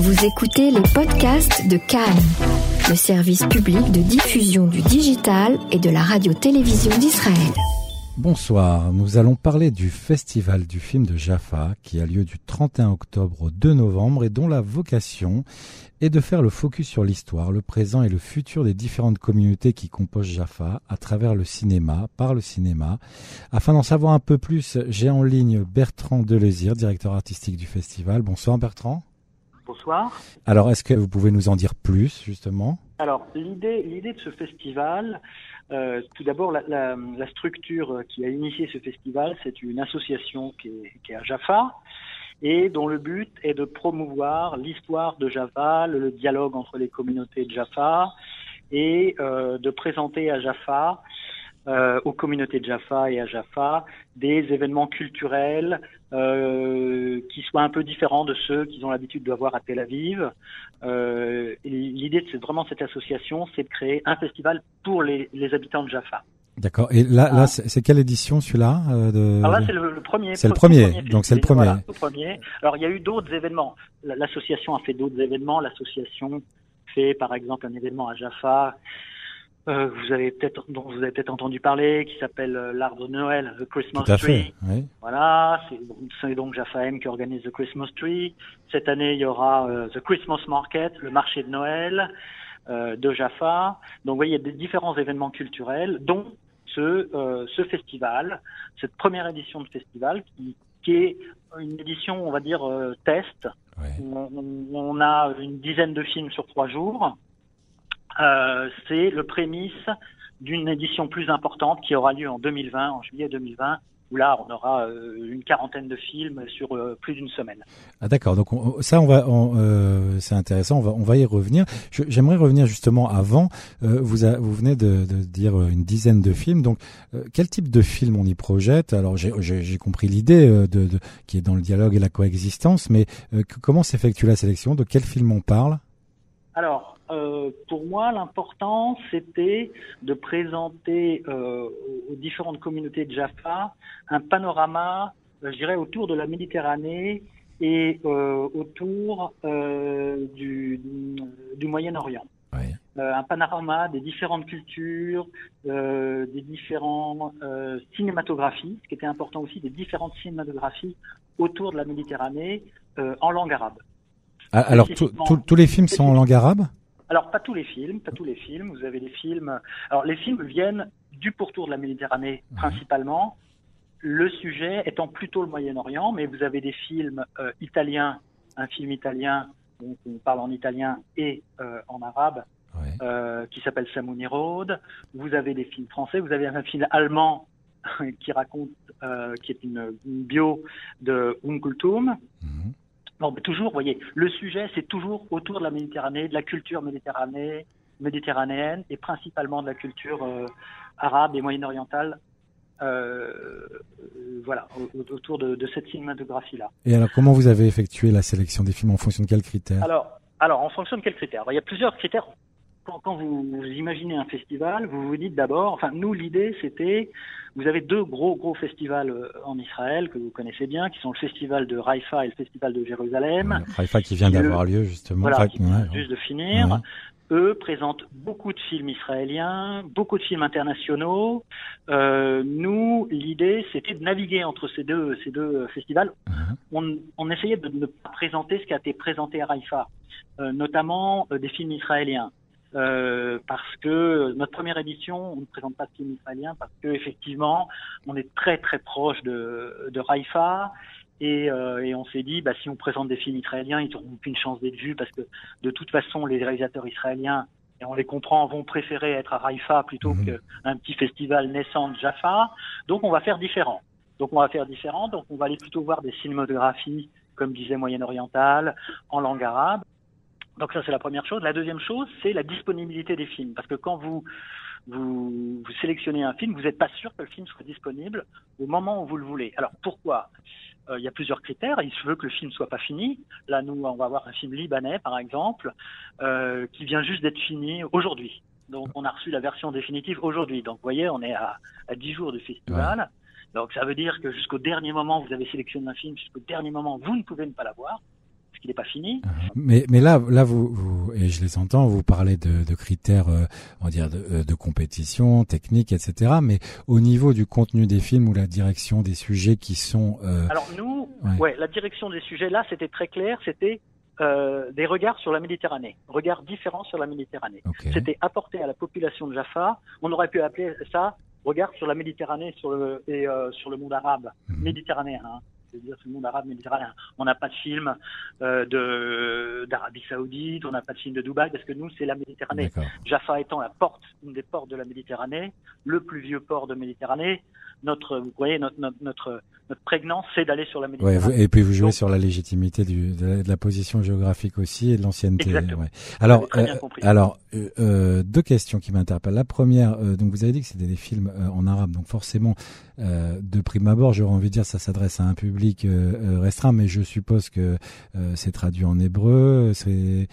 Vous écoutez les podcasts de Cannes, le service public de diffusion du digital et de la radio-télévision d'Israël. Bonsoir, nous allons parler du festival du film de Jaffa qui a lieu du 31 octobre au 2 novembre et dont la vocation est de faire le focus sur l'histoire, le présent et le futur des différentes communautés qui composent Jaffa à travers le cinéma, par le cinéma. Afin d'en savoir un peu plus, j'ai en ligne Bertrand Delezire, directeur artistique du festival. Bonsoir Bertrand. Bonsoir. Alors, est-ce que vous pouvez nous en dire plus, justement? Alors, l'idée, l'idée de ce festival, euh, tout d'abord, la, la, la, structure qui a initié ce festival, c'est une association qui est, qui est, à Jaffa et dont le but est de promouvoir l'histoire de Jaffa, le, le, dialogue entre les communautés de Jaffa et euh, de présenter à Jaffa euh, aux communautés de Jaffa et à Jaffa des événements culturels euh, qui soient un peu différents de ceux qu'ils ont l'habitude de voir à Tel Aviv. Euh, L'idée de vraiment cette association, c'est de créer un festival pour les, les habitants de Jaffa. D'accord. Et là, là, c'est quelle édition celui-là euh, de... Alors là, c'est le, le, premier. C'est le premier. premier donc c'est le premier. Voilà, le premier. Alors il y a eu d'autres événements. L'association a fait d'autres événements. L'association fait, par exemple, un événement à Jaffa euh, vous avez peut-être dont vous avez peut-être entendu parler, qui s'appelle euh, l'arbre de Noël, The Christmas Tout à Tree. Fait, oui. Voilà, c'est donc Jaffa M qui organise The Christmas Tree. Cette année, il y aura euh, The Christmas Market, le marché de Noël euh, de Jaffa. Donc, vous voyez, il y a des différents événements culturels, dont ce, euh, ce festival, cette première édition de festival, qui, qui est une édition, on va dire, test. On a une dizaine de films sur trois jours. Euh, c'est le prémisse d'une édition plus importante qui aura lieu en 2020, en juillet 2020, où là on aura euh, une quarantaine de films sur euh, plus d'une semaine. Ah d'accord, donc on, ça on va, on, euh, c'est intéressant, on va, on va y revenir. J'aimerais revenir justement avant. Euh, vous, a, vous venez de, de, dire une dizaine de films, donc quel type de film on y projette? Alors j'ai compris l'idée de, de, qui est dans le dialogue et la coexistence, mais comment s'effectue la sélection? De quel film on parle? Alors euh, pour moi, l'important, c'était de présenter euh, aux différentes communautés de Jaffa un panorama, euh, je dirais, autour de la Méditerranée et autour du, du Moyen-Orient. Un panorama des différentes cultures, des différents cinématographies, ce qui était important aussi, des différentes cinématographies autour de la Méditerranée en langue arabe. Ah, alors, tous les films sont en langue arabe? Alors pas tous les films, pas tous les films. Vous avez des films. Alors les films viennent du pourtour de la Méditerranée mmh. principalement. Le sujet étant plutôt le Moyen-Orient, mais vous avez des films euh, italiens, un film italien donc on parle en italien et euh, en arabe, euh, qui s'appelle Samouni Road. Vous avez des films français. Vous avez un film allemand qui raconte, qui est une, une, bio de Um Kulthum. Mmh. Non, mais toujours, vous voyez, le sujet, c'est toujours autour de la Méditerranée, de la culture méditerranée, méditerranéenne et principalement de la culture euh, arabe et moyen-orientale. Euh, voilà, autour de, de cette cinématographie-là. Et alors, comment vous avez effectué la sélection des films en fonction de quels critères? Alors, alors, en fonction de quels critères? Il y a plusieurs critères. Quand, quand vous, vous, imaginez un festival, vous vous dites d'abord, enfin, nous, l'idée, c'était vous avez deux gros gros festivals en Israël que vous connaissez bien, qui sont le festival de Haïfa et le festival de Jérusalem. Ouais, Haïfa qui vient d'avoir lieu justement. Voilà, enfin, qui ouais, juste de finir. Eux présentent beaucoup de films israéliens, beaucoup de films internationaux. Euh, nous, l'idée, c'était de naviguer entre ces deux ces deux festivals. On, on, essayait de ne pas présenter ce qui a été présenté à Haïfa, euh, notamment euh, des films israéliens. Euh, parce que notre première édition, on ne présente pas de film israélien parce que effectivement, on est très très proche de, de Haïfa et, euh, et on s'est dit, bah, si on présente des films israéliens, ils n'auront aucune chance d'être vus parce que de toute façon, les réalisateurs israéliens, et on les comprend, vont préférer être à Haïfa plutôt mmh. qu'un petit festival naissant de Jaffa. Donc on va faire différent. Donc on va faire différent. Donc on va aller plutôt voir des cinématographies, comme disait Moyen-Orientale, en langue arabe. Donc ça c'est la première chose. La deuxième chose, c'est la disponibilité des films, parce que quand vous vous, vous sélectionnez un film, vous n'êtes pas sûr que le film soit disponible au moment où vous le voulez. Alors pourquoi? Euh, Il y a plusieurs critères. Il se veut que le film soit pas fini. Là, nous, on va avoir un film libanais, par exemple, euh, qui vient juste d'être fini aujourd'hui. Donc on a reçu la version définitive aujourd'hui. Donc vous voyez, on est à, à 10 jours du festival. Ouais. Donc ça veut dire que jusqu'au dernier moment, vous avez sélectionné un film, jusqu'au dernier moment, vous ne pouvez ne pas l'avoir parce qu'il n'est pas fini. Uh-huh. Mais, mais là, là vous, vous, et je les entends, vous parlez de, de critères, euh, on va dire, de, euh, de, compétition, technique, etc. Mais au niveau du contenu des films ou la direction des sujets qui sont... Euh... Alors nous, ouais. la direction des sujets, là, c'était très clair, c'était euh, des regards sur la Méditerranée, regards différents sur la Méditerranée. C'était apporté à la population de Jaffa, on aurait pu appeler ça regard sur la Méditerranée sur le, et euh, sur le monde arabe mhm. méditerranéen. Hein c'est-à-dire le monde arabe méditerranéen. On n'a pas de film euh, de d'Arabie Saoudite, on n'a pas de film de Dubaï parce que nous c'est la Méditerranée. Jaffa étant la porte, une des portes de la Méditerranée, le plus vieux port de Méditerranée. Notre, vous voyez, notre notre notre, notre prégnance, c'est d'aller sur la Méditerranée. Ouais, et puis vous jouez sur la légitimité du, de, la, position géographique aussi et de l'ancienneté. Ouais. Alors, euh, alors euh, euh, deux questions qui m'interpellent. La première, euh, donc vous avez dit que c'était des films en arabe, donc forcément, de prime abord, j'aurais envie de dire, ça s'adresse à un public restreint, mais je suppose que c'est traduit en hébreu. C'est.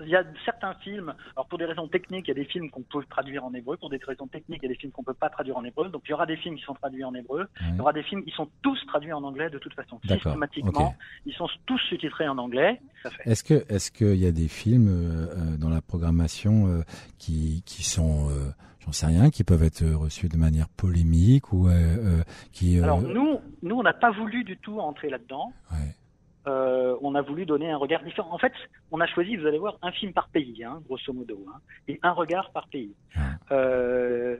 Il y a certains films, alors pour des raisons techniques, il y a des films qu'on peut traduire en hébreu, pour des raisons techniques, il y a des films qu'on peut pas traduire en hébreu. Donc il y aura des films qui sont traduits en hébreu, il y aura des films qui sont tous traduits en anglais de toute façon. Systématiquement, ils sont tous sous-titrés en anglais. Est-ce que est-ce qu'il y a des films euh, euh, dans la programmation euh, qui qui sont j'en sais rien, qui peuvent être reçus de manière polémique ou qui. Alors nous, nous, on n'a pas voulu du tout entrer là-dedans. Ouais euh, on a voulu donner un regard différent. En fait, on a choisi, vous allez voir, un film par pays, hein, grosso modo, hein, et un regard par pays. Euh,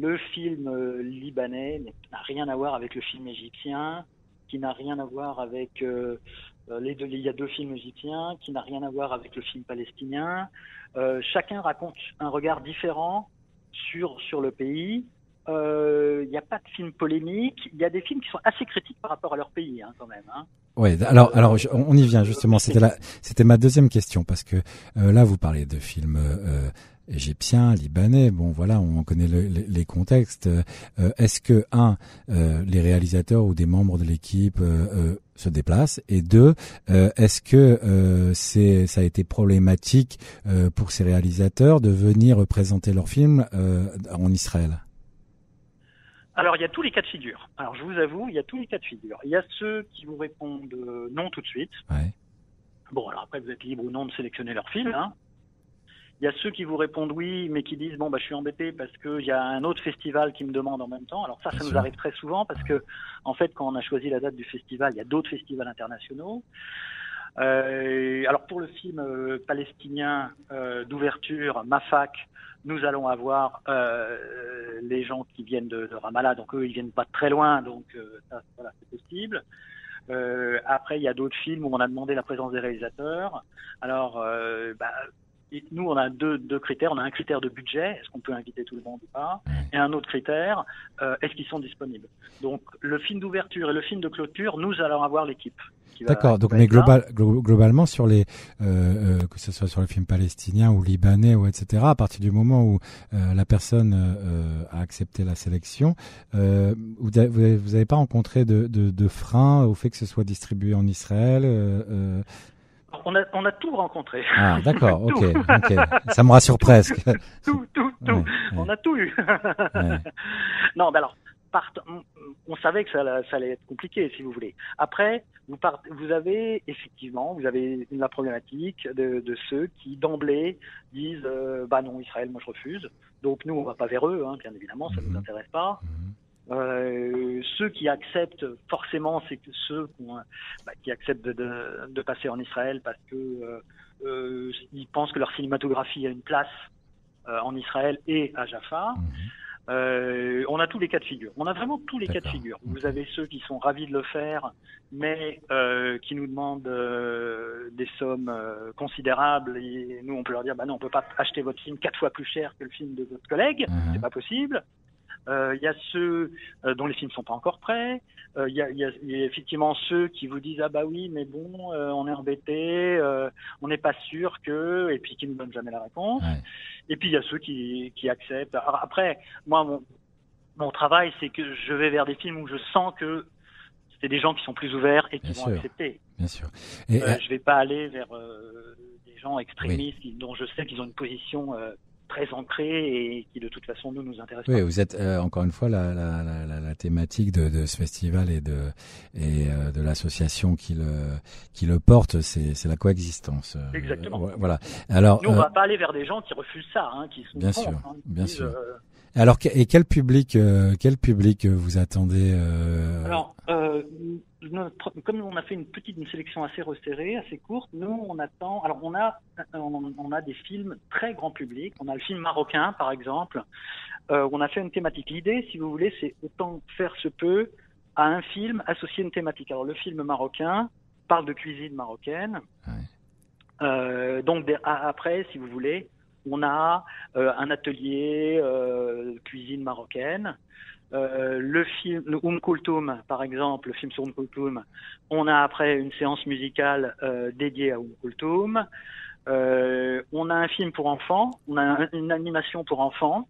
le film euh, libanais n'a rien à voir avec le film égyptien, qui n'a rien à voir avec euh, les deux. Il y a deux films égyptiens, qui n'a rien à voir avec le film palestinien. Chacun raconte un regard différent sur sur le pays. Il euh, n'y a pas de film polémique. Il y a des films qui sont assez critiques par rapport à leur pays, hein, quand même. Hein. Ouais. Alors, alors, on y vient justement. C'était la, c'était ma deuxième question parce que euh, là, vous parlez de films. Euh, égyptiens, libanais, bon voilà, on connaît les contextes. Euh, est-ce que un, les réalisateurs ou des membres de l'équipe se déplacent? Et deux, est-ce que c'est ça a été problématique pour ces réalisateurs de venir présenter leur film en Israël? Alors, il y a tous les cas de figure. Alors, je vous avoue, il y a tous les cas de figure. Il y a ceux qui vous répondent euh, non tout de suite. Ouais. Bon, alors après, vous êtes libre ou non de sélectionner leur film. Hein. Il y a ceux qui vous répondent oui, mais qui disent bon bah je suis embêté parce qu'il y a un autre festival qui me demande en même temps. Alors ça, ça nous arrive très souvent parce que en fait, quand on a choisi la date du festival, il y a d'autres festivals internationaux. Euh, alors pour le film euh, palestinien euh, d'ouverture, Mafak, nous allons avoir euh, les gens qui viennent de, de, Ramallah, donc eux ils viennent pas très loin, donc euh, ça, voilà, c'est possible. Euh, après, il y a d'autres films où on a demandé la présence des réalisateurs. Alors, bah, nous, on a deux, deux, critères. On a un critère de budget, est-ce qu'on peut inviter tout le monde ou pas, et un autre critère, est-ce qu'ils sont disponibles. Donc, le film d'ouverture et le film de clôture, nous allons avoir l'équipe. D'accord. Donc, mais global, globalement, sur les, euh, euh, que ce soit sur le film palestinien ou libanais ou etc. À partir du moment où euh, la personne euh, a accepté la sélection, euh, vous n'avez pas rencontré de, de, de frein au fait que ce soit distribué en Israël on a, on a tout rencontré. Ah, d'accord, ok. Ça me rassure presque. Tout, tout, tout. On a tout eu. non, ben alors, on savait que ça, allait être compliqué, si vous voulez. Après, vous, vous avez effectivement, vous avez la problématique de, ceux qui d'emblée disent, euh, bah non, Israël, moi je refuse. Donc nous, on va pas vers eux, hein, bien évidemment, ça ne nous mhm. intéresse pas. Mhm. Euh, ceux qui acceptent forcément, c'est ceux bah, qui acceptent de, passer en Israël parce que euh, ils pensent que leur cinématographie a une place en Israël et à Jaffa. Mhm. Euh, on a tous les cas de figure. On a vraiment tous les cas de figure. Vous avez ceux qui sont ravis de le faire, mais euh, qui nous demandent euh, des sommes euh, considérables. Et nous, on peut leur dire, bah non, on peut pas acheter votre film quatre fois plus cher que le film de votre collègue. Mhm. C'est pas possible. Euh, il y a ceux dont les films sont pas encore prêts. Il y a, y, a, effectivement ceux qui vous disent ah bah oui mais bon on est embêté, on n'est pas sûr que et puis qui ne donnent jamais la réponse. Et puis il y a ceux qui, qui acceptent. Alors, après, moi, mon, mon travail, c'est que je vais vers des films où je sens que c'est des gens qui sont plus ouverts et qui vont accepter. Bien sûr. Et, euh, je vais pas aller vers euh, des gens extrémistes dont je sais qu'ils ont une position euh, très ancré et qui de toute façon nous nous intéresse. Oui, vous êtes euh, encore une fois la, la, la, la thématique de, de, ce festival et de et euh, de l'association qui le qui le porte, c'est la coexistence. Euh, Exactement. voilà. Alors nous on va pas aller vers des gens qui refusent ça, hein, qui sont bien sûr, hein, bien sûr. Alors et quel public quel public vous attendez Alors comme on a fait une petite une sélection assez resserrée, assez courte, nous on attend. Alors on a on, a des films très grand public. On a le film marocain par exemple. Euh, on a fait une thématique. L'idée, si vous voulez, c'est autant faire se peut à un film associé une thématique. Alors le film marocain parle de cuisine marocaine. Euh, donc après, si vous voulez, on a euh, un atelier euh, cuisine marocaine. Euh, le film le Um Kultum, par exemple, le film sur Um Kultum, on a après une séance musicale euh, dédiée à Um Kultum. Euh, on a un film pour enfants, on a une animation pour enfants,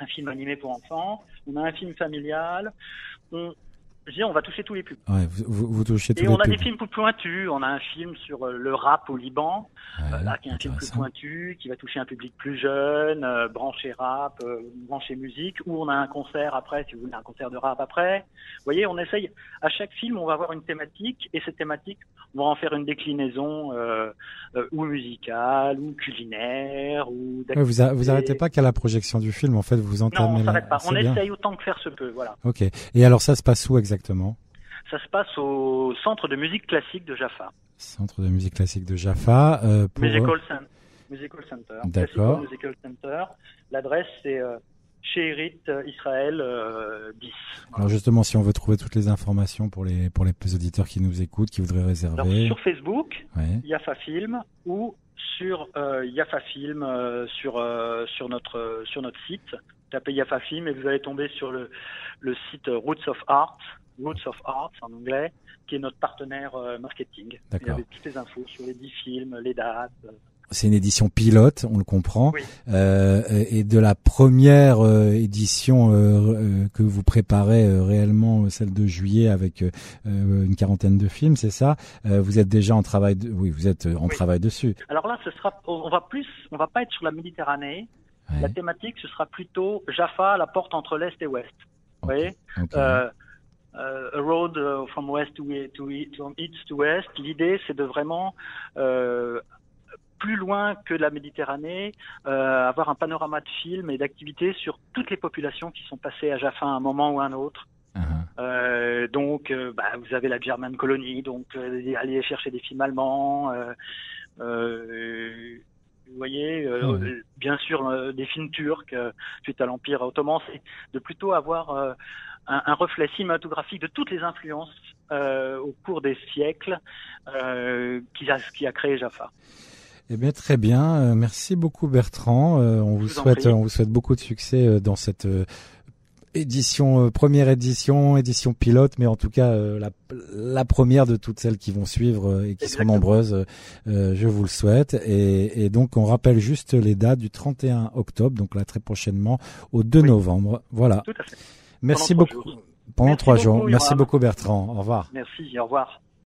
un film animé pour enfants, on a un film familial, on, je on va toucher tous les publics. Ouais, vous, vous, touchez tous et on a des films plus pointus. On a un film sur euh, le rap au Liban, euh, là qui est un film plus pointu, qui va toucher un public plus jeune, euh, branché rap, euh, branché musique. Ou on a un concert après, si vous voulez, un concert de rap après. Vous voyez, on essaye. À chaque film, on va avoir une thématique, et cette thématique, on va en faire une déclinaison ou musicale, ou culinaire, ou. Ouais, vous, vous arrêtez pas qu'à la projection du film. En fait, vous entamez. Non, on s'arrête pas. On essaye autant que faire se peut. Voilà. Ok. Et alors, ça se passe où exactement exactement Ça se passe au Centre de musique classique de Jaffa. Centre de musique classique de Jaffa. Euh, pour... Musical, musical, Center. D'accord. Musical Center. L'adresse, c'est euh, chez euh, Israël 10. Alors justement, si on veut trouver toutes les informations pour les pour les auditeurs qui nous écoutent, qui voudraient réserver. sur Facebook, ouais. Yafa Film ou sur euh, Yafa Film sur sur notre sur notre site. Tapez Yafa Film et vous allez tomber sur le le site Roots of Art Roots of Arts en anglais, qui est notre partenaire euh, marketing. Il y avait toutes les infos sur les dix films, les dates. C'est une édition pilote, on le comprend, euh, et de la première euh, édition euh, que vous préparez réellement, celle de juillet, avec une quarantaine de films, c'est ça? Vous êtes déjà en travail, de, oui, vous êtes en travail dessus. Alors là, ce sera, on va plus, on va pas être sur la Méditerranée. La thématique, ce sera plutôt Jaffa, la porte entre l'est et l'ouest. Vous voyez? A road from west to, to, from east to west. L'idée, c'est de vraiment euh, plus loin que la Méditerranée, euh, avoir un panorama de films et d'activités sur toutes les populations qui sont passées à Jaffa à un moment ou à un autre. Uh-huh. Euh, donc, euh, bah, vous avez la German Colony, donc aller chercher des films allemands. vous voyez, bien sûr, des films turcs suite à l'Empire ottoman, c'est de plutôt avoir un, un, reflet cinématographique de toutes les influences au cours des siècles qui, a, qui a créé Jaffa. Eh bien, très bien. Euh, merci beaucoup, Bertrand. Euh, on vous, souhaite, on vous souhaite beaucoup de succès euh, dans cette édition, première édition, édition pilote, mais en tout cas la, la, première de toutes celles qui vont suivre et qui seront nombreuses. je vous le souhaite. Et, et, donc, on rappelle juste les dates du 31 octobre, donc là très prochainement, au 2 novembre. Voilà. Tout à fait. Merci beaucoup. Pendant trois jours. Merci beaucoup Bertrand. Au revoir. Merci, au revoir.